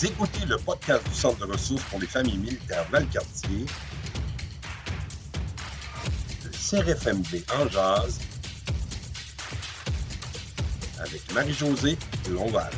Écoutez le podcast du Centre de ressources pour les familles militaires Valcartier, le CRFMD en jazz, avec Marie-Josée Lonval.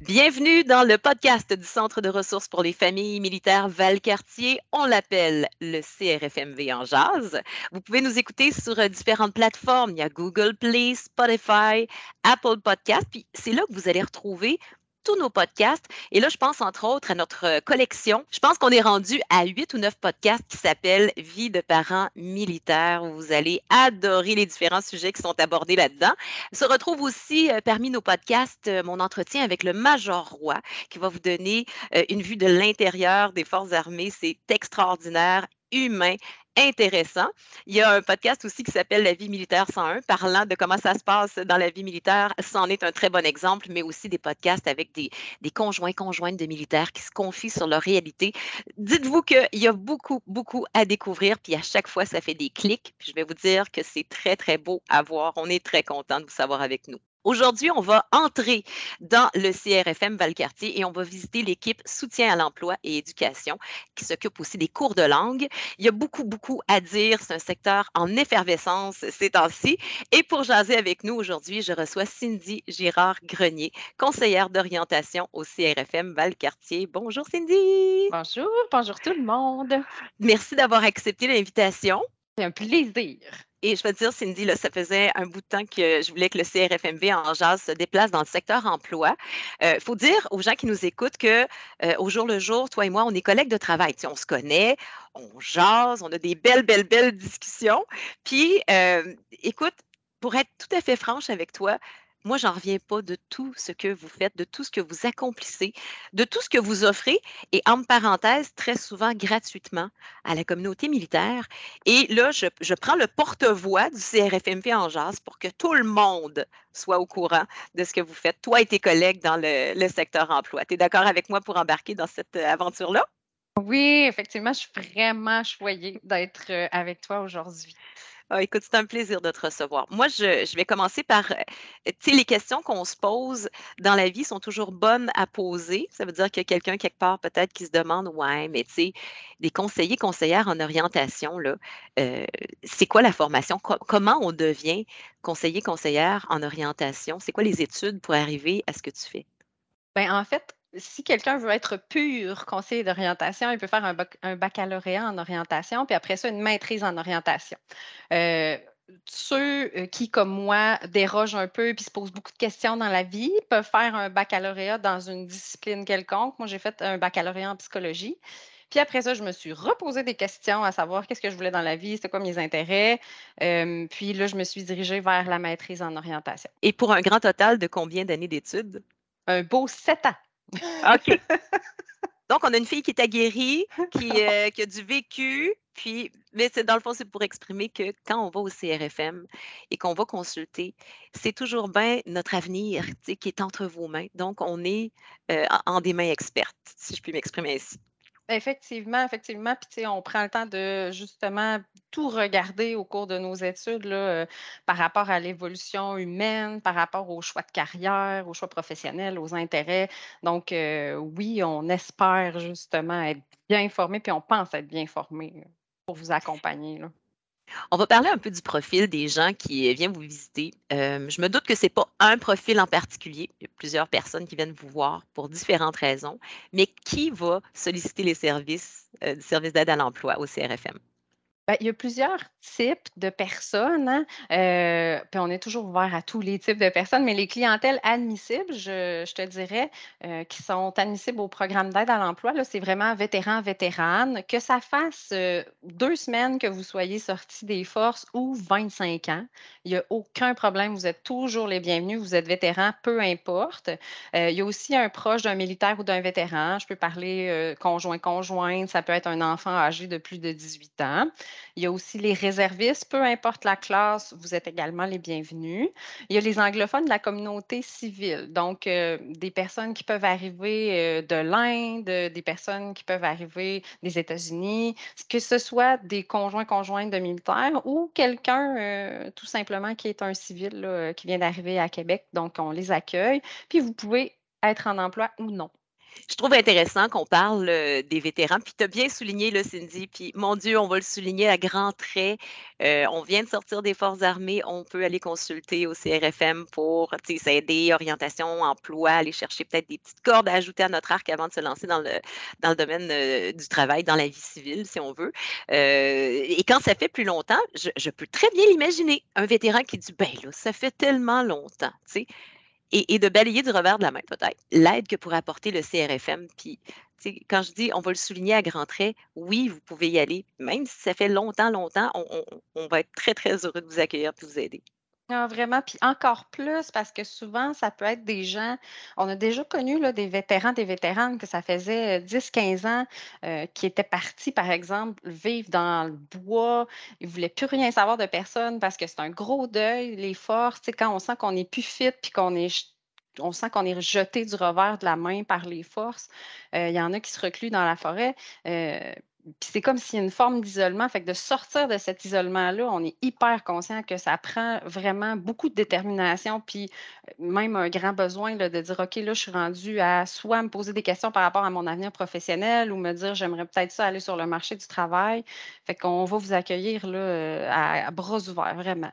Bienvenue dans le podcast du Centre de ressources pour les familles militaires Valcartier. On l'appelle le CRFMV en jazz. Vous pouvez nous écouter sur euh, différentes plateformes. Il y a Google Play, Spotify, Apple Podcast. Puis c'est là que vous allez retrouver tous nos podcasts. Et là, je pense entre autres à notre euh, collection. Je pense qu'on est rendu à huit ou neuf podcasts qui s'appellent Vie de parents militaires, vous allez adorer les différents sujets qui sont abordés là-dedans. Se retrouve aussi euh, parmi nos podcasts euh, mon entretien avec le Major Roy, qui va vous donner une vue de l'intérieur des forces armées. C'est extraordinaire humain, intéressant. Il y a un podcast aussi qui s'appelle La vie militaire 101, parlant de comment ça se passe dans la vie militaire. C'en est un très bon exemple, mais aussi des podcasts avec des, des conjoints, conjointes de militaires qui se confient sur leur réalité. Dites-vous qu'il y a beaucoup, beaucoup à découvrir, puis à chaque fois, ça fait des clics. Puis je vais vous dire que c'est très, très beau à voir. On est très content de vous savoir avec nous. Aujourd'hui, on va entrer dans le CRFM Valcartier et on va visiter l'équipe soutien à l'emploi et éducation qui s'occupe aussi des cours de langue. Il y a beaucoup, beaucoup à dire. C'est un secteur en effervescence ces temps-ci. Et pour jaser avec nous aujourd'hui, je reçois Cindy Girard-Grenier, conseillère d'orientation au CRFM Valcartier. Bonjour Cindy. Bonjour, bonjour tout le monde. Merci d'avoir accepté l'invitation. C'est un plaisir. Et je veux dire, Cindy, ça faisait un bout de temps que je voulais que le CRFMV en jazz se déplace dans le secteur emploi. Il euh, faut dire aux gens qui nous écoutent que euh, au jour le jour, toi et moi, on est collègues de travail. on se connaît, on jase, on a des belles, belles, belles discussions. Puis, euh, écoute, pour être tout à fait franche avec toi, moi, j'en reviens pas de tout ce que vous faites, de tout ce que vous accomplissez, de tout ce que vous offrez, et en parenthèse, très souvent gratuitement à la communauté militaire. Et là, je, prends le porte-voix du CRFMP en jazz pour que tout le monde soit au courant de ce que vous faites, toi et tes collègues dans le, le secteur emploi. Tu es d'accord avec moi pour embarquer dans cette euh, aventure-là? Oui, effectivement, je suis vraiment choyée d'être euh, avec toi aujourd'hui. Ah, écoute, c'est un plaisir de te recevoir. Moi, je, vais commencer par, euh, tu sais, les questions qu'on se pose dans la vie sont toujours bonnes à poser. Ça veut dire qu'il y a quelqu'un quelque part peut-être qui se demande, ouais, mais tu sais, des conseillers, conseillères en orientation, là, euh, c'est quoi la formation? comment on devient conseiller, conseillère en orientation? C'est quoi les études pour arriver à ce que tu fais? Bien, en fait, si quelqu'un veut être pur conseiller d'orientation, il peut faire un, baccalauréat en orientation, puis après ça, une maîtrise en orientation. Euh, ceux euh, qui, comme moi, dérogent un peu et se posent beaucoup de questions dans la vie peuvent faire un baccalauréat dans une discipline quelconque. Moi, j'ai fait un baccalauréat en psychologie. Puis après ça, je me suis reposé des questions à savoir qu'est-ce que je voulais dans la vie, c'était quoi mes intérêts. Euh, puis là, je me suis dirigée vers la maîtrise en orientation. Et pour un grand total de combien d'années d'études? Un beau sept ans. OK. Donc, on a une fille qui est aguerrie, qui, euh, qui a du vécu, puis, mais c'est dans le fond, c'est pour exprimer que quand on va au CRFM et qu'on va consulter, c'est toujours bien notre avenir qui est entre vos mains. Donc, on est euh, en des mains expertes, si je puis m'exprimer ainsi. Effectivement, effectivement. Puis, on prend le temps de justement tout regarder au cours de nos études euh, par rapport à l'évolution humaine, par rapport aux choix de carrière, aux choix professionnels, aux intérêts. Donc, euh, oui, on espère justement être bien formé, puis on pense être bien formé pour vous accompagner. On va parler un peu du profil des gens qui viennent vous visiter. Euh, je me doute que ce n'est pas un profil en particulier. Il y a plusieurs personnes qui viennent vous voir pour différentes raisons. Mais qui va solliciter les services euh, du service d'aide à l'emploi au CRFM? Ben, il y a plusieurs types de personnes, hein. euh, on est toujours ouvert à tous les types de personnes, mais les clientèles admissibles, je, te dirais, euh, qui sont admissibles au programme d'aide à l'emploi, c'est vraiment vétérans, vétérane, que ça fasse euh, deux semaines que vous soyez sortis des forces ou 25 ans, il n'y a aucun problème, vous êtes toujours les bienvenus, vous êtes vétéran, peu importe. il y a aussi un proche d'un militaire ou d'un vétéran, je peux parler conjoint-conjointe, ça peut être un enfant âgé de plus de 18 ans. Il y a aussi les réservistes, peu importe la classe, vous êtes également les bienvenus. Il y a les anglophones de la communauté civile, donc euh, des personnes qui peuvent arriver euh, de l'Inde, des personnes qui peuvent arriver des États-Unis, que ce soit des conjoints conjointes de militaires ou quelqu'un euh, tout simplement qui est un civil qui vient d'arriver à Québec. Donc, on les accueille. Puis, vous pouvez être en emploi ou non. Je trouve intéressant qu'on parle des vétérans. Puis tu as bien souligné, là, Cindy. Puis mon Dieu, on va le souligner à grands traits. on vient de sortir des forces armées. On peut aller consulter au CRFM pour s'aider, orientation, emploi, aller chercher peut-être des petites cordes à ajouter à notre arc avant de se lancer dans le, dans le domaine du travail, dans la vie civile, si on veut. et quand ça fait plus longtemps, je, peux très bien l'imaginer. Un vétéran qui dit, ben là, ça fait tellement longtemps. Et, de balayer du revers de la main, peut-être, l'aide que pourrait apporter le CRFM. Puis, quand je dis on va le souligner à grands traits, oui, vous pouvez y aller. Même si ça fait longtemps, longtemps, on, va être très, très heureux de vous accueillir et de vous aider. Ah, vraiment, puis encore plus parce que souvent, ça peut être des gens, on a déjà connu là, des vétérans, des vétéranes que ça faisait 10-15 ans euh, qui étaient partis, par exemple, vivre dans le bois. Ils ne voulaient plus rien savoir de personne parce que c'est un gros deuil, les forces. Quand on sent qu'on n'est plus fit puis qu'on est on sent qu'on est rejeté du revers de la main par les forces. Euh, il y en a qui se recluent dans la forêt. Euh, c'est comme s'il y a une forme d'isolement. Fait que de sortir de cet isolement-là, on est hyper conscient que ça prend vraiment beaucoup de détermination, puis euh, même un grand besoin de dire OK, là, je suis rendu à soit me poser des questions par rapport à mon avenir professionnel ou me dire j'aimerais peut-être ça aller sur le marché du travail. Fait qu'on va vous accueillir là, à bras ouverts, vraiment.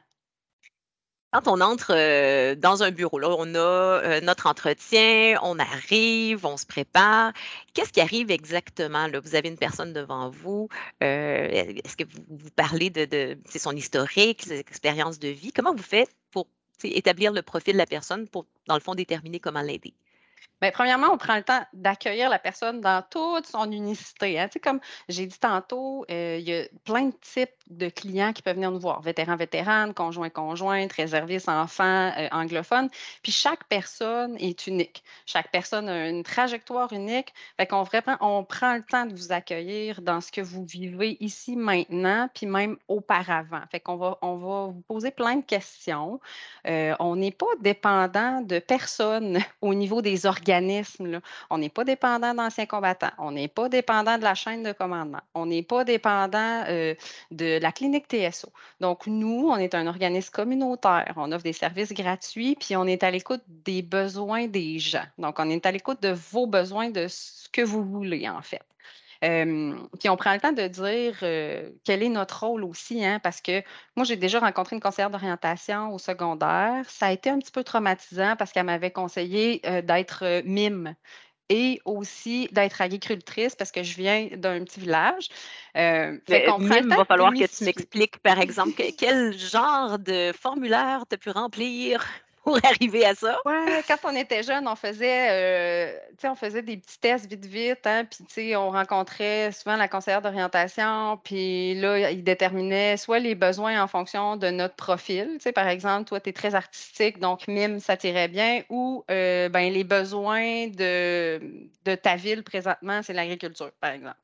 Quand on entre dans un bureau, là, on a notre entretien, on arrive, on se prépare. Qu'est-ce qui arrive exactement? Là? Vous avez une personne devant vous. Est-ce que vous, parlez de, de son historique, ses expériences de vie? Comment vous faites pour établir le profil de la personne pour, dans le fond, déterminer comment l'aider? Bien, premièrement, on prend le temps d'accueillir la personne dans toute son unicité. Hein. Comme j'ai dit tantôt, il y a plein de types de clients qui peuvent venir nous voir, vétérans, vétéranes, conjoints, conjointes, réservistes, enfants, euh, anglophones. Puis chaque personne est unique. Chaque personne a une trajectoire unique. Fait qu'on vraiment, on prend le temps de vous accueillir dans ce que vous vivez ici maintenant, puis même auparavant. Fait qu'on va, on va vous poser plein de questions. Euh, on n'est pas dépendant de personne au niveau des On n'est pas dépendant d'anciens combattants. On n'est pas dépendant de la chaîne de commandement. On n'est pas dépendant euh, de la clinique TSO. Donc, nous, on est un organisme communautaire. On offre des services gratuits, puis on est à l'écoute des besoins des gens. Donc, on est à l'écoute de vos besoins, de ce que vous voulez, en fait. Puis on prend le temps de dire euh, quel est notre rôle aussi, hein, parce que moi, j'ai déjà rencontré une conseillère d'orientation au secondaire. Ça a été un petit peu traumatisant parce qu'elle m'avait conseillé euh, d'être mime et aussi d'être agricultrice parce que je viens d'un petit village. Euh, fait il va falloir que tu m'expliques, par exemple, quel genre de formulaire tu as pu remplir? Pour arriver à ça? Oui, quand on était jeune, on faisait, euh, on faisait des petits tests vite, vite, hein, puis on rencontrait souvent la conseillère d'orientation, puis là, il déterminait soit les besoins en fonction de notre profil. Par exemple, toi, tu es très artistique, donc mime, ça t'irait bien, ou euh, ben, les besoins de, de ta ville présentement, c'est l'agriculture, par exemple.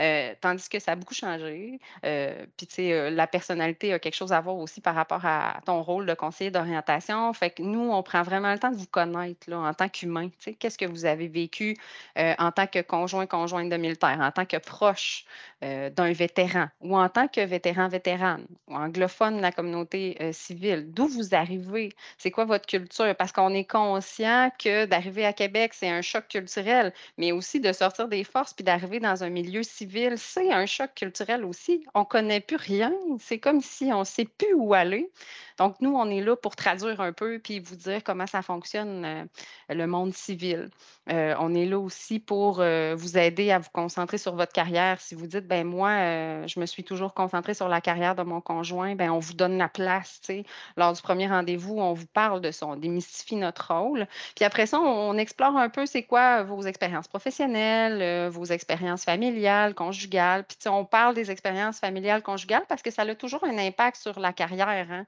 Euh, tandis que ça a beaucoup changé. Euh, puis, euh, la personnalité a quelque chose à voir aussi par rapport à ton rôle de conseiller d'orientation. Fait que nous, on prend vraiment le temps de vous connaître là, en tant qu'humain. Qu'est-ce que vous avez vécu en tant que conjoint, conjointe de militaire, en tant que proche d'un vétéran ou en tant que vétéran, vétérane ou anglophone de la communauté civile. D'où vous arrivez? C'est quoi votre culture? Parce qu'on est conscient que d'arriver à Québec, c'est un choc culturel, mais aussi de sortir des forces puis d'arriver dans un milieu civil c'est un choc culturel aussi. On ne connaît plus rien. C'est comme si on ne sait plus où aller. Donc, nous, on est là pour traduire un peu puis vous dire comment ça fonctionne euh, le monde civil. Euh, on est là aussi pour euh, vous aider à vous concentrer sur votre carrière. Si vous dites, ben moi, je me suis toujours concentrée sur la carrière de mon conjoint, ben on vous donne la place. Lors du premier rendez-vous, on vous parle de ça, on démystifie notre rôle. Puis après ça, on, explore un peu c'est quoi vos expériences professionnelles, vos expériences familiales, conjugales. Puis on parle des expériences familiales, conjugales parce que ça a toujours un impact sur la carrière. Hein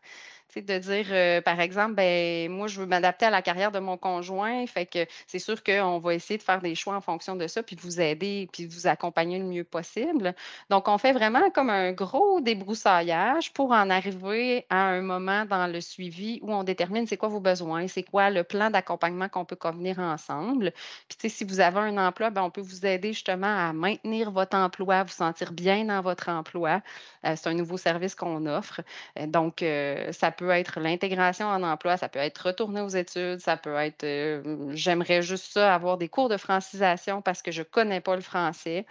de dire, euh, par exemple, ben, moi, je veux m'adapter à la carrière de mon conjoint. Fait que c'est sûr qu'on va essayer de faire des choix en fonction de ça, puis vous aider, puis vous accompagner le mieux possible. Donc, on fait vraiment comme un gros débroussaillage pour en arriver à un moment dans le suivi où on détermine c'est quoi vos besoins, c'est quoi le plan d'accompagnement qu'on peut convenir ensemble. Puis, si vous avez un emploi, ben, on peut vous aider justement à maintenir votre emploi, vous sentir bien dans votre emploi. Euh, c'est un nouveau service qu'on offre. Euh, donc, ça peut peut être l'intégration en emploi, ça peut être retourner aux études, ça peut être euh, j'aimerais juste ça, avoir des cours de francisation parce que je ne connais pas le français.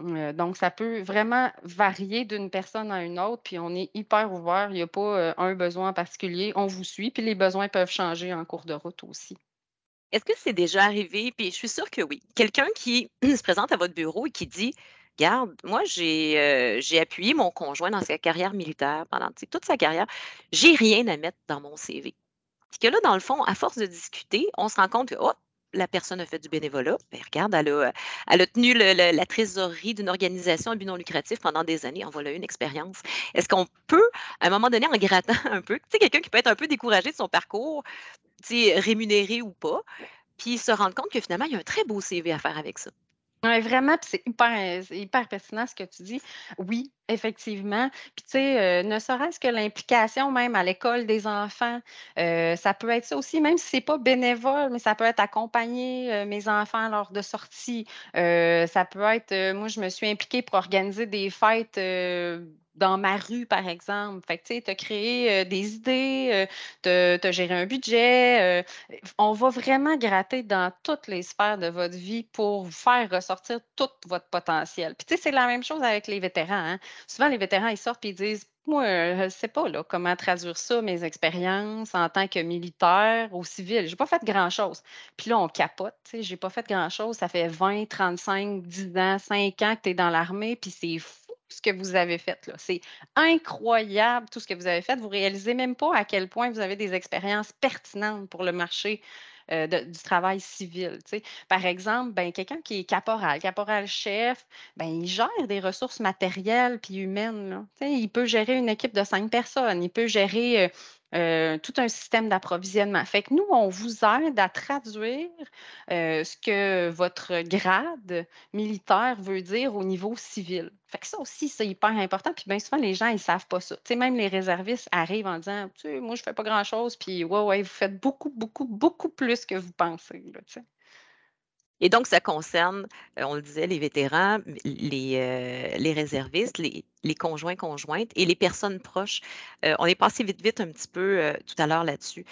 Euh, donc, ça peut vraiment varier d'une personne à une autre, puis on est hyper ouvert. Il n'y a pas euh, un besoin en particulier. On vous suit, puis les besoins peuvent changer en cours de route aussi. Est-ce que c'est déjà arrivé? Puis je suis sûre que oui. Quelqu'un qui se présente à votre bureau et qui dit Regarde, moi, j'ai j'ai appuyé mon conjoint dans sa carrière militaire pendant toute sa carrière. J'ai rien à mettre dans mon CV. Puis que là, dans le fond, à force de discuter, on se rend compte que oh, la personne a fait du bénévolat. Bien, regarde, elle a, a tenu la trésorerie d'une organisation à but non lucratif pendant des années. On voilà une expérience. Est-ce qu'on peut, à un moment donné, en grattant un peu, tu sais, quelqu'un qui peut être un peu découragé de son parcours, tu sais, rémunéré ou pas, puis se rendre compte que finalement, il y a un très beau CV à faire avec ça? Vraiment, puis c'est hyper, pertinent ce que tu dis. Oui, effectivement. Puis tu sais, euh, ne serait-ce que l'implication même à l'école des enfants, euh, ça peut être ça aussi, même si c'est pas bénévole, mais ça peut être accompagner euh, mes enfants lors de sorties. ça peut être, moi, je me suis impliquée pour organiser des fêtes dans ma rue, par exemple. Fait que, tu sais, tu as créé des idées, tu as, géré un budget. on va vraiment gratter dans toutes les sphères de votre vie pour faire ressortir tout votre potentiel. Puis, tu sais, c'est la même chose avec les vétérans. Hein. Souvent, les vétérans, ils sortent et ils disent moi, je ne sais pas là, comment traduire ça, mes expériences en tant que militaire ou civil. Je n'ai pas fait grand-chose. Puis là, on capote. Je n'ai pas fait grand-chose. Ça fait 20, 35, 10 ans, 5 ans que tu es dans l'armée, puis c'est fou ce que vous avez fait. C'est incroyable tout ce que vous avez fait. Vous ne réalisez même pas à quel point vous avez des expériences pertinentes pour le marché euh, du travail civil. Par exemple, ben, quelqu'un qui est caporal, caporal-chef, ben, il gère des ressources matérielles puis humaines. Il peut gérer une équipe de cinq personnes, il peut gérer euh, euh, tout un système d'approvisionnement. Fait que nous, on vous aide à traduire euh, ce que votre grade militaire veut dire au niveau civil. Fait que ça aussi, c'est hyper important. Puis bien souvent, les gens, ils ne savent pas ça. sais, même les réservistes arrivent en disant, tu sais, moi, je ne fais pas grand-chose, puis ouais, ouais, vous faites beaucoup, beaucoup, beaucoup plus que vous pensez. Là, et donc, ça concerne, euh, on le disait, les vétérans, les, euh, les réservistes, les, les, conjoints, conjointes et les personnes proches. Euh, on est passé vite, vite un petit peu tout à l'heure là-dessus,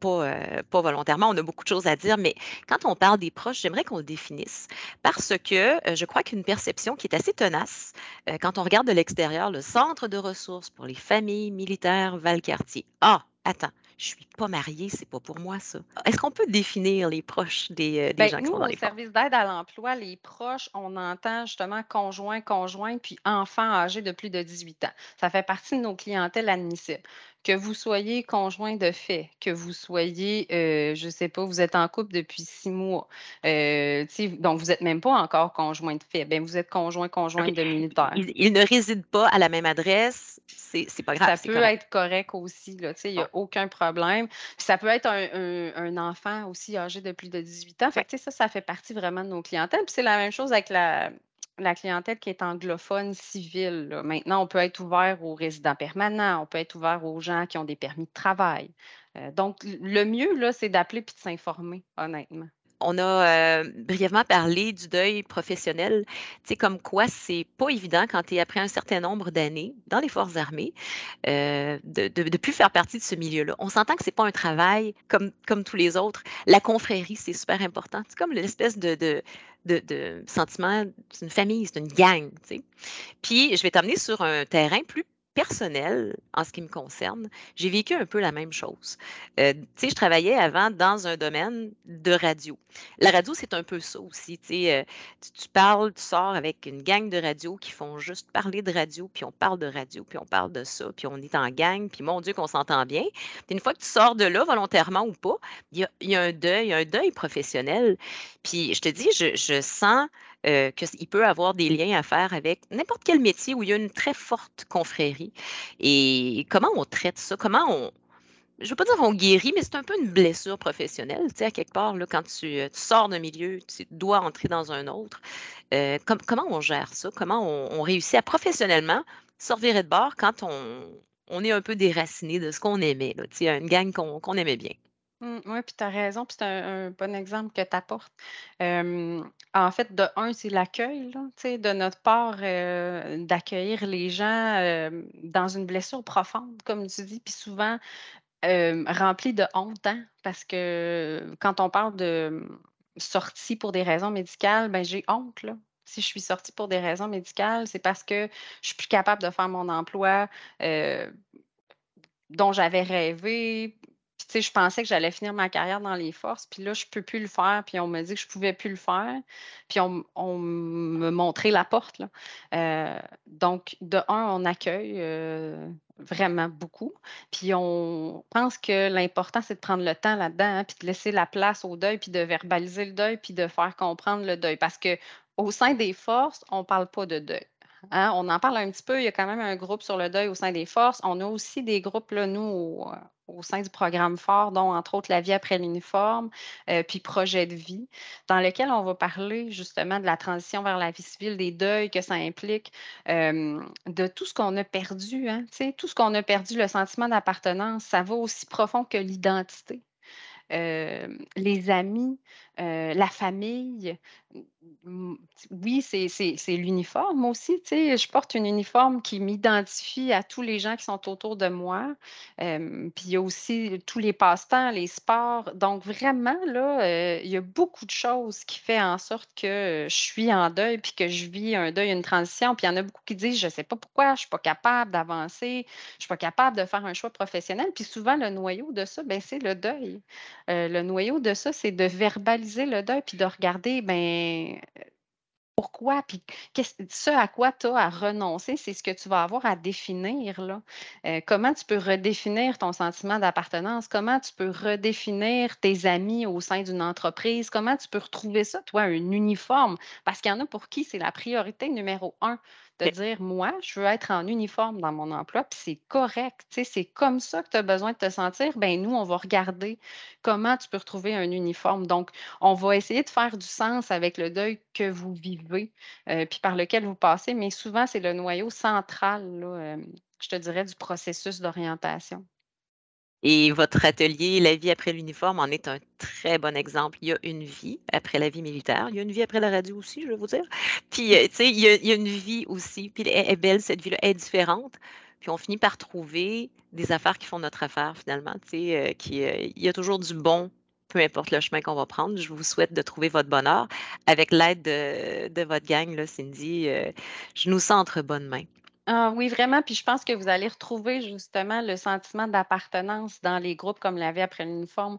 pas, pas volontairement, on a beaucoup de choses à dire, mais quand on parle des proches, j'aimerais qu'on le définisse parce que je crois qu'une perception qui est assez tenace, quand on regarde de l'extérieur, le centre de ressources pour les familles militaires Valcartier. Ah, attends, je suis pas mariée, c'est pas pour moi ça. Est-ce qu'on peut définir les proches des, euh, des ben, gens qui nous, sont dans au les service d'aide à l'emploi, les proches, on entend justement conjoint, conjoint, puis enfants âgés de plus de 18 ans. Ça fait partie de nos clientèles admissibles que vous soyez conjoint de fait, que vous soyez, euh, je ne sais pas, vous êtes en couple depuis six mois, euh, donc vous n'êtes même pas encore conjoint de fait, bien, vous êtes conjoint, conjoint de militaire. Il, ne réside pas à la même adresse, c'est pas grave. Ça peut être correct aussi, il n'y a aucun problème. ça peut être un, enfant aussi âgé de plus de 18 ans. Fait ça, ça fait partie vraiment de nos clientèles. c'est la même chose avec la, la clientèle qui est anglophone civile. Maintenant, on peut être ouvert aux résidents permanents, on peut être ouvert aux gens qui ont des permis de travail. Euh, donc, le mieux, là, c'est d'appeler puis de s'informer, honnêtement. On a euh, brièvement parlé du deuil professionnel, tu sais, comme quoi c'est pas évident quand tu es après un certain nombre d'années dans les forces armées euh, de ne plus faire partie de ce milieu-là. On s'entend que c'est pas un travail comme, comme tous les autres. La confrérie, c'est super important. C'est comme l'espèce de, de, de, sentiment, c'est une famille, c'est une gang. Puis, je vais t'amener sur un terrain plus personnel, en ce qui me concerne, j'ai vécu un peu la même chose. Euh, tu sais, je travaillais avant dans un domaine de radio. La radio, c'est un peu ça aussi. Tu, euh, tu, parles, tu sors avec une gang de radio qui font juste parler de radio, puis on parle de radio, puis on parle de ça, puis on est en gang, puis mon Dieu qu'on s'entend bien. Puis une fois que tu sors de là, volontairement ou pas, il y a, un deuil, un deuil professionnel. Puis je te dis, je sens euh, qu'il peut avoir des liens à faire avec n'importe quel métier où il y a une très forte confrérie. Et comment on traite ça? Comment on, je ne veux pas dire on guérit, mais c'est un peu une blessure professionnelle. Tu sais, quelque part, là, quand tu, euh, sors d'un milieu, tu dois entrer dans un autre. Euh, comment on gère ça? Comment on, réussit à professionnellement sortir de bord quand on, on est un peu déraciné de ce qu'on aimait, là, tu sais, une gang qu'on aimait bien? Mmh, oui, puis tu as raison, puis c'est un bon exemple que tu apportes. en fait, de un, c'est l'accueil, de notre part, heu, d'accueillir les gens, dans une blessure profonde, comme tu dis, puis souvent, remplie de honte, hein, parce que quand on parle de, mmh, sortie pour des raisons médicales, ben, j'ai honte, là. Si je suis sortie pour des raisons médicales, c'est parce que je suis plus capable de faire mon emploi, dont j'avais rêvé, puis, tu sais, je pensais que j'allais finir ma carrière dans les forces, puis là, je peux plus le faire, puis on m'a dit que je pouvais plus le faire, puis on on me montrait la porte, là. Heu, donc de un, on accueille, heu, vraiment beaucoup, puis on pense que l'important, c'est de prendre le temps là-dedans, hein, puis de laisser la place au deuil, puis de verbaliser le deuil, puis de faire comprendre le deuil. Parce que au sein des forces, on parle pas de deuil. Hein, on en parle un petit peu. Il y a quand même un groupe sur le deuil au sein des forces. On a aussi des groupes, là, nous, au, euh, au sein du programme fort, dont entre autres la vie après l'uniforme, euh, puis projet de vie, dans lequel on va parler justement de la transition vers la vie civile, des deuils que ça implique, euh, de tout ce qu'on a perdu, hein, tout ce qu'on a perdu, le sentiment d'appartenance, ça va aussi profond que l'identité. les amis, la famille, oui, c'est l'uniforme aussi, tu je porte un uniforme qui m'identifie à tous les gens qui sont autour de moi. Puis il y a aussi tous les passe-temps, les sports. Donc vraiment là, heu, il y a beaucoup de choses qui fait en sorte que, je suis en deuil, puis que je vis un deuil, une transition. Puis il y en a beaucoup qui disent: «Je ne sais pas pourquoi, je ne suis pas capable d'avancer, je ne suis pas capable de faire un choix professionnel». Puis souvent le noyau de ça, ben, c'est le deuil. Heu, le noyau de ça, c'est de verbaliser le deuil, puis de regarder, ben pourquoi? Puis ce à quoi tu as à renoncer, c'est ce que tu vas avoir à définir. Euh, comment tu peux redéfinir ton sentiment d'appartenance? Comment tu peux redéfinir tes amis au sein d'une entreprise? Comment tu peux retrouver ça, toi, un uniforme? Parce qu'il y en a pour qui c'est la priorité numéro un de dire, moi, je veux être en uniforme dans mon emploi, puis c'est correct, c'est comme ça que tu as besoin de te sentir. Ben nous, on va regarder comment tu peux retrouver un uniforme. Donc, on va essayer de faire du sens avec le deuil que vous vivez, euh, puis par lequel vous passez, mais souvent, c'est le noyau central, là, euh, je te dirais, du processus d'orientation. Et votre atelier La vie après l'uniforme en est un très bon exemple. Il y a une vie après la vie militaire. Il y a une vie après la radio aussi, je vais vous dire. Puis, euh, tu sais, il y a, une vie aussi. Puis, elle est belle, cette vie-là. Elle est différente. Puis, on finit par trouver des affaires qui font notre affaire, finalement. Tu sais, euh, euh, il y a toujours du bon, peu importe le chemin qu'on va prendre. Je vous souhaite de trouver votre bonheur. Avec l'aide de, votre gang, là, Cindy, je nous sens entre bonnes mains. Ah oui, vraiment. Puis je pense que vous allez retrouver justement le sentiment d'appartenance dans les groupes comme la vie après l'uniforme,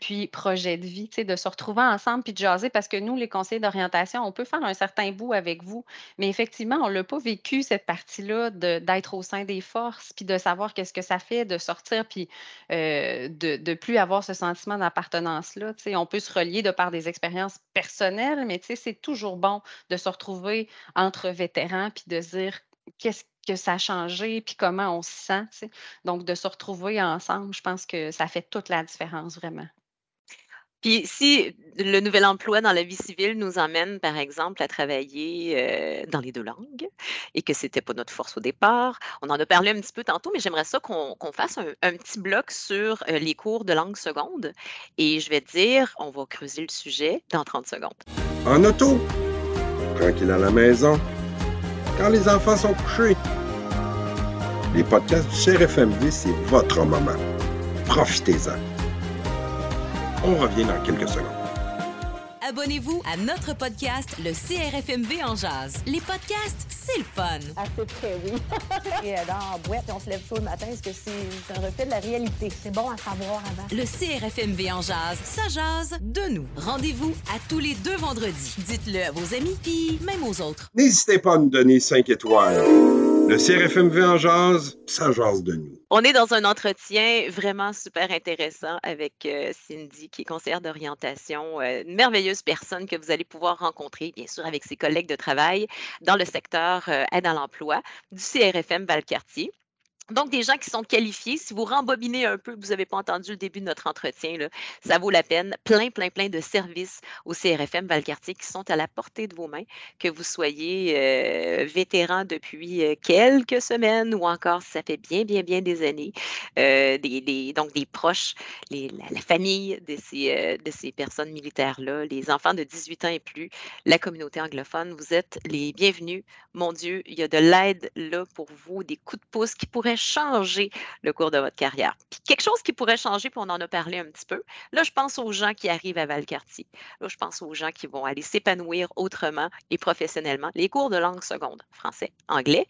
puis projet de vie, tu sais, de se retrouver ensemble puis de jaser parce que nous, les conseillers d'orientation, on peut faire un certain bout avec vous, mais effectivement, on ne l'a pas vécu cette partie-là d'être au sein des forces puis de savoir qu'est-ce que ça fait de sortir puis euh, de ne plus avoir ce sentiment d'appartenance-là. Tu sais, on peut se relier de par des expériences personnelles, mais tu sais, c'est toujours bon de se retrouver entre vétérans puis de dire qu'est-ce que ça a changé, puis comment on se sent. Donc, de se retrouver ensemble, je pense que ça fait toute la différence vraiment. Puis si le nouvel emploi dans la vie civile nous emmène, par exemple, à travailler euh, dans les deux langues et que ce n'était pas notre force au départ, on en a parlé un petit peu tantôt, mais j'aimerais ça qu'on fasse un, petit bloc sur euh, les cours de langue seconde. Et je vais te dire, on va creuser le sujet dans 30 secondes. En auto, tranquille à la maison, quand les enfants sont couchés. Les podcasts du CRFMV, c'est votre moment. Profitez-en. On revient dans quelques secondes. Abonnez-vous à notre podcast, le CRFMV en jazz. Les podcasts, c'est le fun. Assez près, oui. Et dans la boîte, on se lève tôt le matin, est-ce que c'est un reflet de la réalité? C'est bon à savoir avant. Le CRFMV en jazz, ça jazz de nous. Rendez-vous à tous les deux vendredis. Dites-le à vos amis, puis même aux autres. N'hésitez pas à nous donner 5 étoiles. Le CRFMV en jazz, ça jase de nous. On est dans un entretien vraiment super intéressant avec euh, Cindy, qui est conseillère d'orientation, euh, une merveilleuse personne que vous allez pouvoir rencontrer, bien sûr, avec ses collègues de travail dans le secteur euh, aide à l'emploi du CRFM Valcartier. Donc, des gens qui sont qualifiés, si vous rembobinez un peu, vous n'avez pas entendu le début de notre entretien, là, ça vaut la peine. Plein, plein, plein de services au CRFM Valcartier qui sont à la portée de vos mains, que vous soyez euh, vétéran depuis euh, quelques semaines ou encore ça fait bien, bien, bien des années. Euh, donc, des proches, la, famille de ces, de ces personnes militaires-là, les enfants de 18 ans et plus, la communauté anglophone, vous êtes les bienvenus. Mon Dieu, il y a de l'aide là pour vous, des coups de pouce qui pourraient changer le cours de votre carrière. Puis quelque chose qui pourrait changer, puis on en a parlé un petit peu. Là, je pense aux gens qui arrivent à Valcartier. Là, je pense aux gens qui vont aller s'épanouir autrement et professionnellement. Les cours de langue seconde, français, anglais,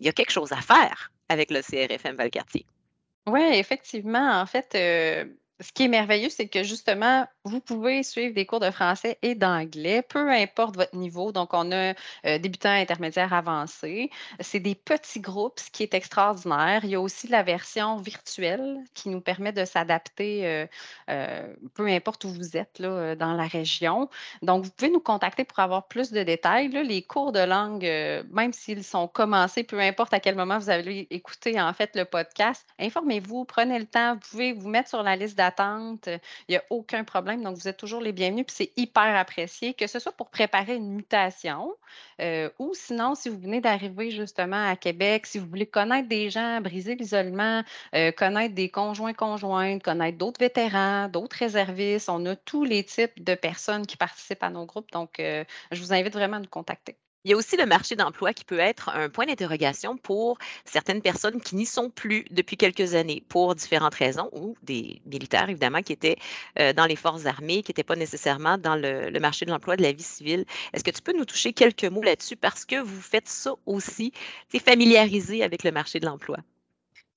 il y a quelque chose à faire avec le CRFM Valcartier. Oui, effectivement. En fait, euh, ce qui est merveilleux, c'est que justement, vous pouvez suivre des cours de français et d'anglais, peu importe votre niveau. Donc, on a euh, débutant, intermédiaire, avancé. C'est des petits groupes, ce qui est extraordinaire. Il y a aussi la version virtuelle qui nous permet de s'adapter, euh, euh, peu importe où vous êtes là, dans la région. Donc, vous pouvez nous contacter pour avoir plus de détails. les cours de langue, même s'ils sont commencés, peu importe à quel moment vous avez écouté en fait le podcast, informez-vous, prenez le temps. Vous pouvez vous mettre sur la liste d'attente il n'y a aucun problème. Donc, vous êtes toujours les bienvenus. Puis c'est hyper apprécié, que ce soit pour préparer une mutation euh, ou sinon, si vous venez d'arriver justement à Québec, si vous voulez connaître des gens, briser l'isolement, euh, connaître des conjoints conjointes, connaître d'autres vétérans, d'autres réservistes, on a tous les types de personnes qui participent à nos groupes. Donc, euh, je vous invite vraiment à nous contacter. Il y a aussi le marché d'emploi qui peut être un point d'interrogation pour certaines personnes qui n'y sont plus depuis quelques années pour différentes raisons, ou des militaires, évidemment, qui étaient euh, dans les forces armées, qui n'étaient pas nécessairement dans le, marché de l'emploi de la vie civile. Est-ce que tu peux nous toucher quelques mots là-dessus? Parce que vous faites ça aussi, c'est familiarisé avec le marché de l'emploi?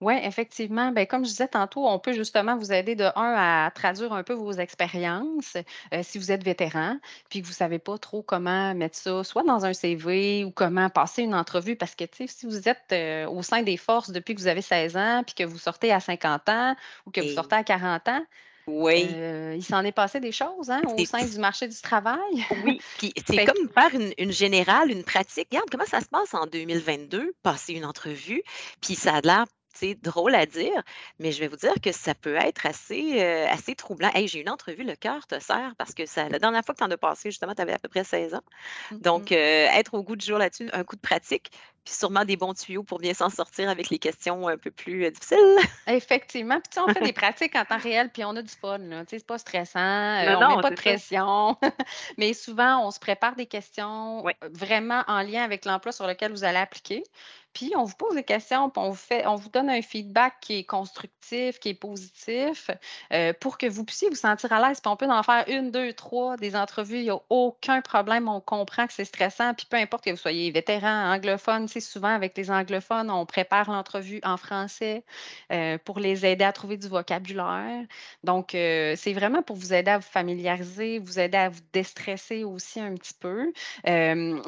Oui, effectivement. Ben, comme je disais tantôt, on peut justement vous aider de un à traduire un peu vos expériences euh, si vous êtes vétéran, puis que vous ne savez pas trop comment mettre ça, soit dans un CV ou comment passer une entrevue, parce que si vous êtes euh, au sein des forces depuis que vous avez 16 ans, puis que vous sortez à 50 ans ou que vous sortez à 40 ans, oui. Euh, il s'en est passé des choses hein, au sein du marché du travail. Oui, puis c'est comme faire une, une, générale, une pratique. Regarde comment ça se passe en 2022, passer une entrevue, puis ça a l'air c'est drôle à dire, mais je vais vous dire que ça peut être assez, euh, assez troublant. Hey, j'ai une entrevue, le cœur te sert parce que ça, la dernière fois que tu en as passé, justement, tu avais à peu près 16 ans. Donc, euh, être au goût du jour là-dessus, un coup de pratique, puis sûrement des bons tuyaux pour bien s'en sortir avec les questions un peu plus euh, difficiles. Effectivement. Puis on fait des pratiques en temps réel, puis on a du fun. C'est pas stressant, on ne met pas de pression. Mais souvent, on se prépare des questions vraiment en lien avec l'emploi sur lequel vous allez appliquer. Puis on vous pose des questions, puis on vous, fait, on vous donne un feedback qui est constructif, qui est positif, euh, pour que vous puissiez vous sentir à l'aise. Puis on peut en faire une, deux, trois, des entrevues, il n'y a aucun problème. On comprend que c'est stressant. Puis peu importe que vous soyez vétéran, anglophone, c'est souvent avec les anglophones, on prépare l'entrevue en français euh, pour les aider à trouver du vocabulaire. Donc, euh, c'est vraiment pour vous aider à vous familiariser, vous aider à vous déstresser aussi un petit peu.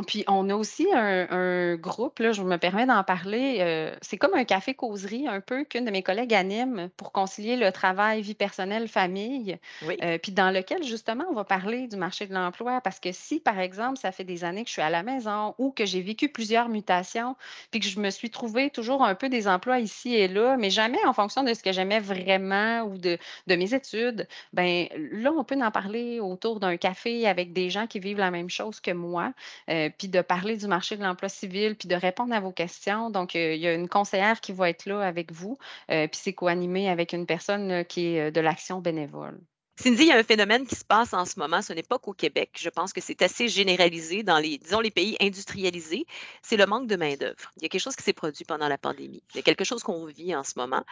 puis on a aussi un, un groupe, là, je me permets en parler. Euh, c'est comme un café causerie un peu qu'une de mes collègues anime pour concilier le travail, vie personnelle, famille. Euh, puis dans lequel, justement, on va parler du marché de l'emploi. Parce que si, par exemple, ça fait des années que je suis à la maison ou que j'ai vécu plusieurs mutations, puis que je me suis trouvé toujours un peu des emplois ici et là, mais jamais en fonction de ce que j'aimais vraiment ou de, de mes études, ben là, on peut en parler autour d'un café avec des gens qui vivent la même chose que moi, euh, puis de parler du marché de l'emploi civil, puis de répondre à vos questions donc, euh, il y a une conseillère qui va être là avec vous, euh, puis c'est co-animé avec une personne qui est de l'action bénévole. Cindy, il y a un phénomène qui se passe en ce moment, ce n'est pas qu'au Québec. Je pense que c'est assez généralisé dans les, disons, les pays industrialisés. C'est le manque de main-d'œuvre. Il y a quelque chose qui s'est produit pendant la pandémie. Il y a quelque chose qu'on vit en ce moment.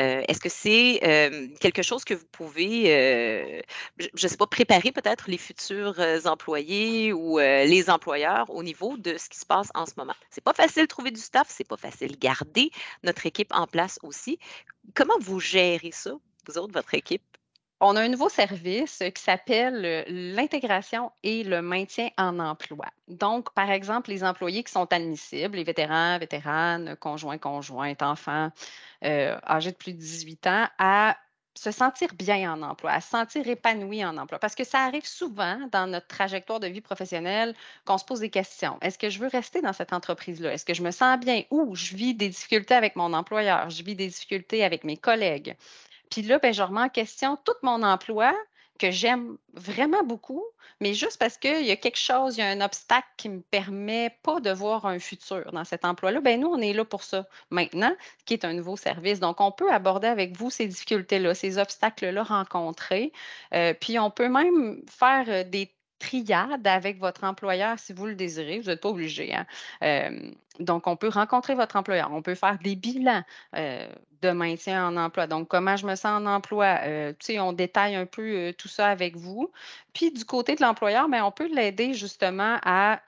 Euh, est-ce que c'est euh, quelque chose que vous pouvez, euh, je ne sais pas, préparer peut-être les futurs employés ou les employeurs au niveau de ce qui se passe en ce moment? C'est pas facile de trouver du staff, c'est pas facile de garder notre équipe en place aussi. Comment vous gérez ça, vous autres, votre équipe? On a un nouveau service qui s'appelle l'intégration et le maintien en emploi. Donc, par exemple, les employés qui sont admissibles, les vétérans, vétéranes, conjoints, conjointes, enfants euh, âgés de plus de 18 ans, à se sentir bien en emploi, à se sentir épanoui en emploi. Parce que ça arrive souvent dans notre trajectoire de vie professionnelle qu'on se pose des questions. Est-ce que je veux rester dans cette entreprise-là? Est-ce que je me sens bien? Ou je vis des difficultés avec mon employeur? Je vis des difficultés avec mes collègues? Puis là, ben, je remets en question tout mon emploi que j'aime vraiment beaucoup, mais juste parce qu'il y a quelque chose, il y a un obstacle qui ne me permet pas de voir un futur dans cet emploi-là, ben nous, on est là pour ça maintenant, qui est un nouveau service. Donc, on peut aborder avec vous ces difficultés-là, ces obstacles-là rencontrés. Euh, puis, on peut même faire euh, des triade avec votre employeur si vous le désirez. Vous n'êtes pas obligé. Hein. Euh, donc, on peut rencontrer votre employeur. On peut faire des bilans euh, de maintien en emploi. Donc, comment je me sens en emploi? Euh, tu sais, on détaille un peu tout ça avec vous. Puis, du côté de l'employeur, ben, on peut l'aider justement à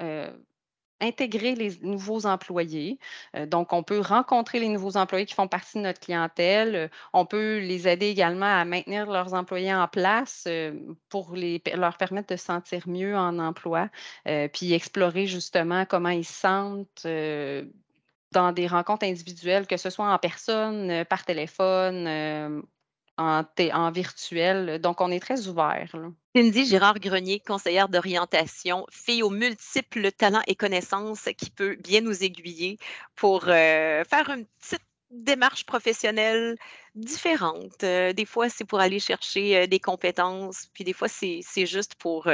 intégrer les nouveaux employés. Euh, donc, on peut rencontrer les nouveaux employés qui font partie de notre clientèle. Euh, on peut les aider également à maintenir leurs employés en place euh, pour leur permettre de se sentir mieux en emploi, puis explorer justement comment ils se sentent dans des rencontres individuelles, que ce soit en personne, par téléphone, en, virtuel. Donc, on est très ouvert. Cindy Girard-Grenier, conseillère d'orientation, fille aux multiples talents et connaissances qui peut bien nous aiguiller pour euh, faire une petite démarche professionnelle différente. Euh, des fois, c'est pour aller chercher euh, des compétences, puis des fois, c'est juste pour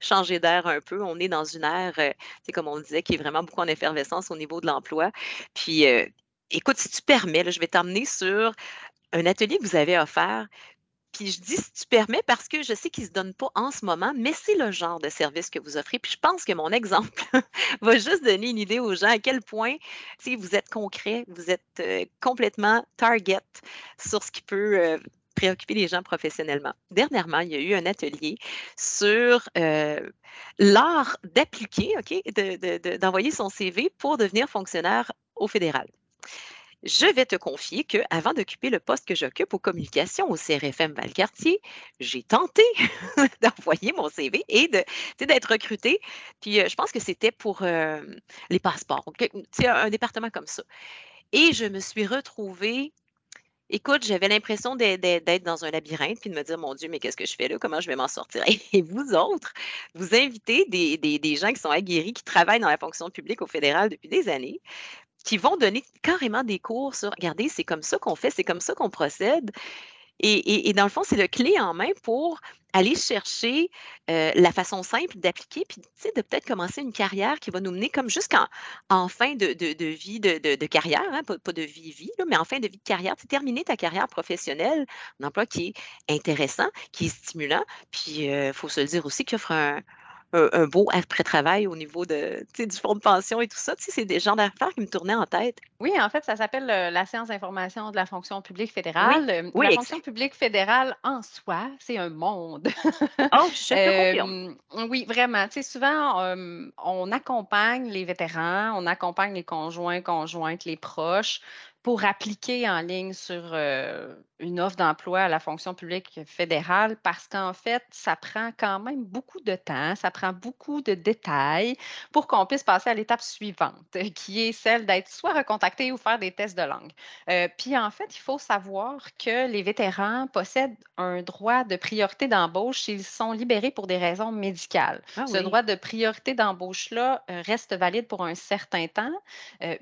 changer d'air un peu. On est dans une ère, c'est comme on disait, qui est vraiment beaucoup en effervescence au niveau de l'emploi. Puis, écoute, si tu permets, je vais t'emmener sur un atelier que vous avez offert. Puis je dis si tu permets parce que je sais qu'il ne se donne pas en ce moment, mais c'est le genre de service que vous offrez. Puis je pense que mon exemple va juste donner une idée aux gens à quel point vous êtes concret, vous êtes euh, complètement target sur ce qui peut euh, préoccuper les gens professionnellement. Dernièrement, il y a eu un atelier sur euh, l'art d'appliquer, OK, d'envoyer son CV pour devenir fonctionnaire au fédéral. Je vais te confier qu'avant d'occuper le poste que j'occupe aux communications au CRFM Valcartier, j'ai tenté d'envoyer mon CV et d'être recrutée. Puis euh, je pense que c'était pour euh, les passeports, un, un département comme ça. Et je me suis retrouvée Écoute, j'avais l'impression d'être dans un labyrinthe puis de me dire, mon Dieu, mais qu'est-ce que je fais là? Comment je vais m'en sortir? Et vous autres, vous invitez des, des, gens qui sont aguerris, qui travaillent dans la fonction publique au fédéral depuis des années, qui vont donner carrément des cours sur, regardez, c'est comme ça qu'on fait, c'est comme ça qu'on procède. Et, dans le fond, c'est le clé en main pour aller chercher euh, la façon simple d'appliquer, puis de peut-être commencer une carrière qui va nous mener comme jusqu'en en fin de, vie de, carrière, hein, pas, de vie-vie, mais en fin de vie de carrière, terminer ta carrière professionnelle, un emploi qui est intéressant, qui est stimulant, puis il euh, faut se le dire aussi, qui offre un, un, beau après-travail au niveau de, du fonds de pension et tout ça. C'est des genres d'affaires qui me tournaient en tête. Oui, en fait, ça s'appelle la séance d'information de la fonction publique fédérale. Oui, la fonction publique fédérale en soi, c'est un monde. oh, je euh, Oui, vraiment. Tu sais, souvent, on accompagne les vétérans, on accompagne les conjoints, conjointes, les proches pour appliquer en ligne sur euh, une offre d'emploi à la fonction publique fédérale parce qu'en fait, ça prend quand même beaucoup de temps, ça prend beaucoup de détails pour qu'on puisse passer à l'étape suivante, qui est celle d'être soit recontacté ou faire des tests de langue. Euh, puis en fait, il faut savoir que les vétérans possèdent un droit de priorité d'embauche s'ils sont libérés pour des raisons médicales. Ah Ce droit de priorité d'embauche-là euh, reste valide pour un certain temps.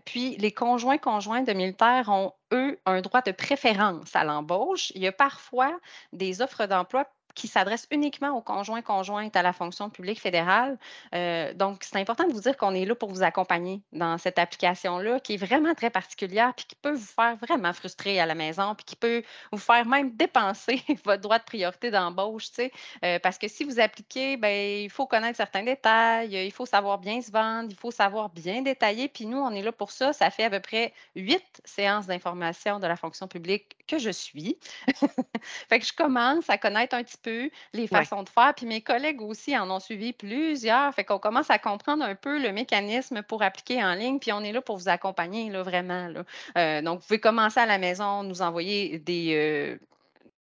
puis les conjoints conjoints de militaires ont, eux, un droit de préférence à l'embauche. Il y a parfois des offres d'emploi qui s'adresse uniquement aux conjoints conjointes à la fonction publique fédérale. Euh, donc, c'est important de vous dire qu'on est là pour vous accompagner dans cette application-là qui est vraiment très particulière puis qui peut vous faire vraiment frustrer à la maison puis qui peut vous faire même dépenser votre droit de priorité d'embauche, tu sais, euh, parce que si vous appliquez, ben, il faut connaître certains détails, il faut savoir bien se vendre, il faut savoir bien détailler. Puis nous, on est là pour ça. Ça fait à peu près huit séances d'information de la fonction publique que je suis. fait que je commence à connaître un petit peu les façons de faire. Puis mes collègues aussi en ont suivi plusieurs. Fait qu'on commence à comprendre un peu le mécanisme pour appliquer en ligne. Puis on est là pour vous accompagner, là, vraiment. Euh, donc, vous pouvez commencer à la maison, nous envoyer des. Euh,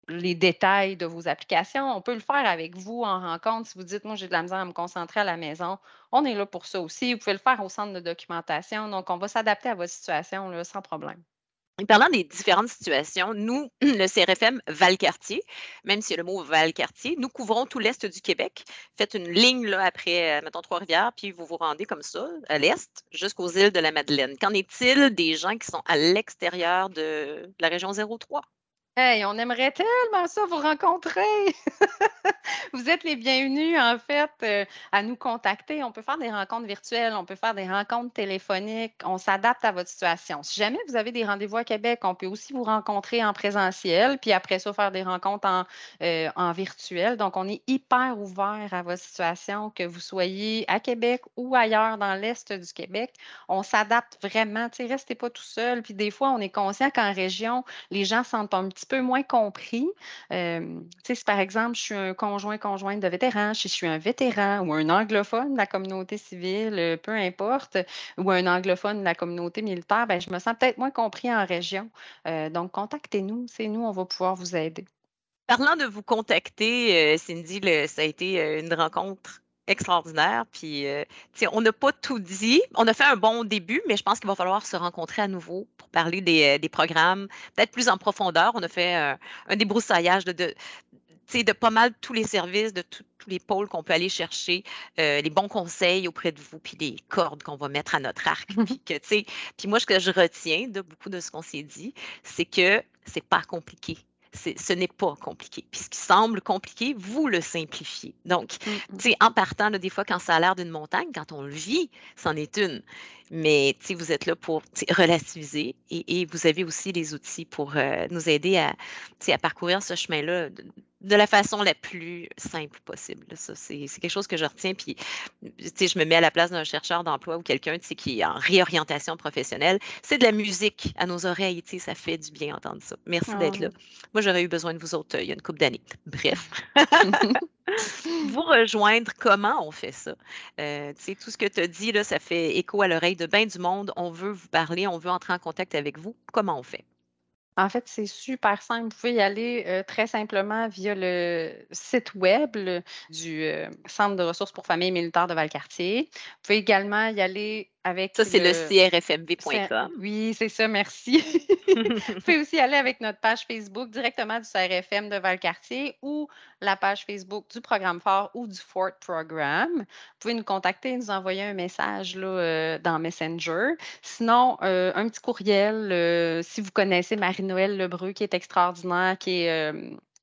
les détails de vos applications. On peut le faire avec vous en rencontre. Si vous dites, moi, j'ai de la misère à me concentrer à la maison, on est là pour ça aussi. Vous pouvez le faire au centre de documentation. Donc, on va s'adapter à votre situation là, sans problème. Parlant des différentes situations, nous, le CRFM Valcartier, même a le mot Valcartier, nous couvrons tout l'Est du Québec. Faites une ligne là, après, euh, mettons, Trois-Rivières, puis vous vous rendez comme ça, à l'Est, jusqu'aux îles de la Madeleine. Qu'en est-il des gens qui sont à l'extérieur de la région 03? Hey, on aimerait tellement ça vous rencontrer. vous êtes les bienvenus, en fait, euh, à nous contacter. On peut faire des rencontres virtuelles, on peut faire des rencontres téléphoniques. On s'adapte à votre situation. Si jamais vous avez des rendez-vous à Québec, on peut aussi vous rencontrer en présentiel, puis après ça, faire des rencontres en, euh, en virtuel. Donc, on est hyper ouvert à votre situation, que vous soyez à Québec ou ailleurs dans l'Est du Québec. On s'adapte vraiment. Tu restez pas tout seul. Puis des fois, on est conscient qu'en région, les gens sentent un petit peu moins compris. Euh, si par exemple, je suis un conjoint, conjointe de vétéran, si je suis un vétéran ou un anglophone de la communauté civile, euh, peu importe, ou un anglophone de la communauté militaire, ben, je me sens peut-être moins compris en région. Euh, donc, contactez-nous, c'est nous, on va pouvoir vous aider. Parlant de vous contacter, Cindy, ça a été une rencontre extraordinaire. Puis, euh, on n'a pas tout dit. On a fait un bon début, mais je pense qu'il va falloir se rencontrer à nouveau pour parler des, euh, programmes, peut-être plus en profondeur. On a fait un débroussaillage de, de, de pas mal tous les services, de tous les pôles qu'on peut aller chercher, euh, les bons conseils auprès de vous, puis les cordes qu'on va mettre à notre arc. puis, que, puis moi, ce que je retiens de beaucoup de ce qu'on s'est dit, c'est que c'est pas compliqué ce n'est pas compliqué. Puis ce qui semble compliqué, vous le simplifiez. Donc, mmh, mmh. tu sais, en partant, des fois, quand ça a l'air d'une montagne, quand on le vit, c'en est une. Mais vous êtes là pour relativiser et, vous avez aussi les outils pour euh, nous aider à, à parcourir ce chemin-là de, la façon la plus simple possible. Ça, c'est, quelque chose que je retiens. Puis, je me mets à la place d'un chercheur d'emploi ou quelqu'un qui est en réorientation professionnelle. C'est de la musique à nos oreilles. Ça fait du bien entendre ça. Merci d'être là. Ah. Moi, j'aurais eu besoin de vous autres euh, il y a une couple d'années. Bref. vous rejoindre, comment on fait ça? Euh, tout ce que tu as dit, là, ça fait écho à l'oreille de bien du monde. On veut vous parler, on veut entrer en contact avec vous. Comment on fait? En fait, c'est super simple. Vous pouvez y aller euh, très simplement via le site web du euh, Centre de ressources pour familles militaires de Valcartier. Vous pouvez également y aller ça, c'est le, crfmv.com. Oui, c'est ça, merci. Vous pouvez aussi aller avec notre page Facebook directement du CRFM de Valcartier ou la page Facebook du programme fort ou du Fort Programme. Vous pouvez nous contacter, nous envoyer un message là, euh, dans Messenger. Sinon, euh, un petit courriel, euh, si vous connaissez Marie-Noël Lebreu, qui est extraordinaire, qui est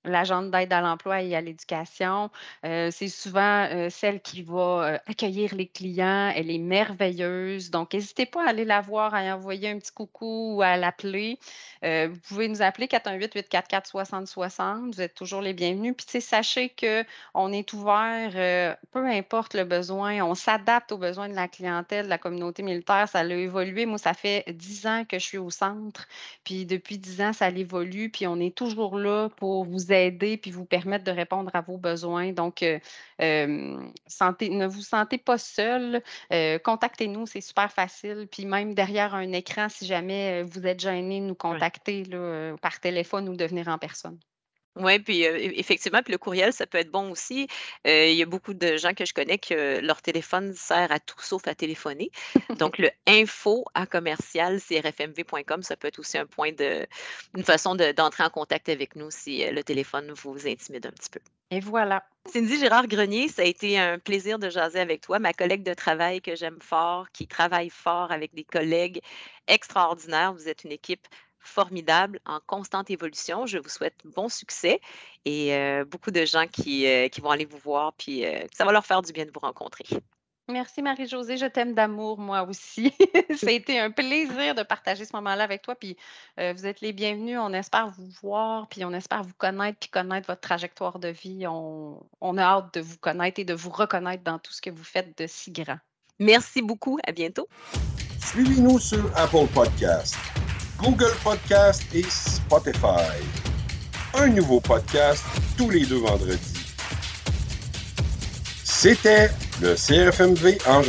l'agente d'aide à l'emploi et à l'éducation. Euh, c'est souvent euh, celle qui va euh, accueillir les clients. Elle est merveilleuse. Donc, n'hésitez pas à aller la voir, à envoyer un petit coucou ou à l'appeler. vous pouvez nous appeler 418-844-6060. Vous êtes toujours les bienvenus. Puis, sachez qu'on est ouvert, peu importe le besoin. On s'adapte aux besoins de la clientèle, de la communauté militaire. Ça a évolué. Moi, ça fait dix ans que je suis au centre. Puis, depuis dix ans, ça évolue. Puis, on est toujours là pour vous aider aider puis vous permettre de répondre à vos besoins. Donc, euh, euh, ne vous sentez pas seul. Euh, contactez-nous, c'est super facile. Puis même derrière un écran, si jamais vous êtes gêné, nous contacter par téléphone ou de venir en personne. Oui, puis effectivement, puis le courriel, ça peut être bon aussi. il y a beaucoup de gens que je connais que leur téléphone sert à tout sauf à téléphoner. Donc, le info à commercial crfmv.com, ça peut être aussi un point de, une façon d'entrer en contact avec nous si le téléphone vous intimide un petit peu. Et voilà. Cindy Gérard Grenier, ça a été un plaisir de jaser avec toi, ma collègue de travail que j'aime fort, qui travaille fort avec des collègues extraordinaires. Vous êtes une équipe formidable, en constante évolution. Je vous souhaite bon succès et euh, beaucoup de gens qui, euh, qui, vont aller vous voir, puis euh, ça va leur faire du bien de vous rencontrer. Merci Marie-Josée, je t'aime d'amour, moi aussi. ça a été un plaisir de partager ce moment-là avec toi. Puis vous êtes les bienvenus. On espère vous voir, puis on espère vous connaître, puis connaître votre trajectoire de vie. On, on a hâte de vous connaître et de vous reconnaître dans tout ce que vous faites de si grand. Merci beaucoup. À bientôt. Suivez-nous sur Apple Podcasts. Google Podcast et Spotify. Un nouveau podcast tous les deux vendredis. C'était le CFMV en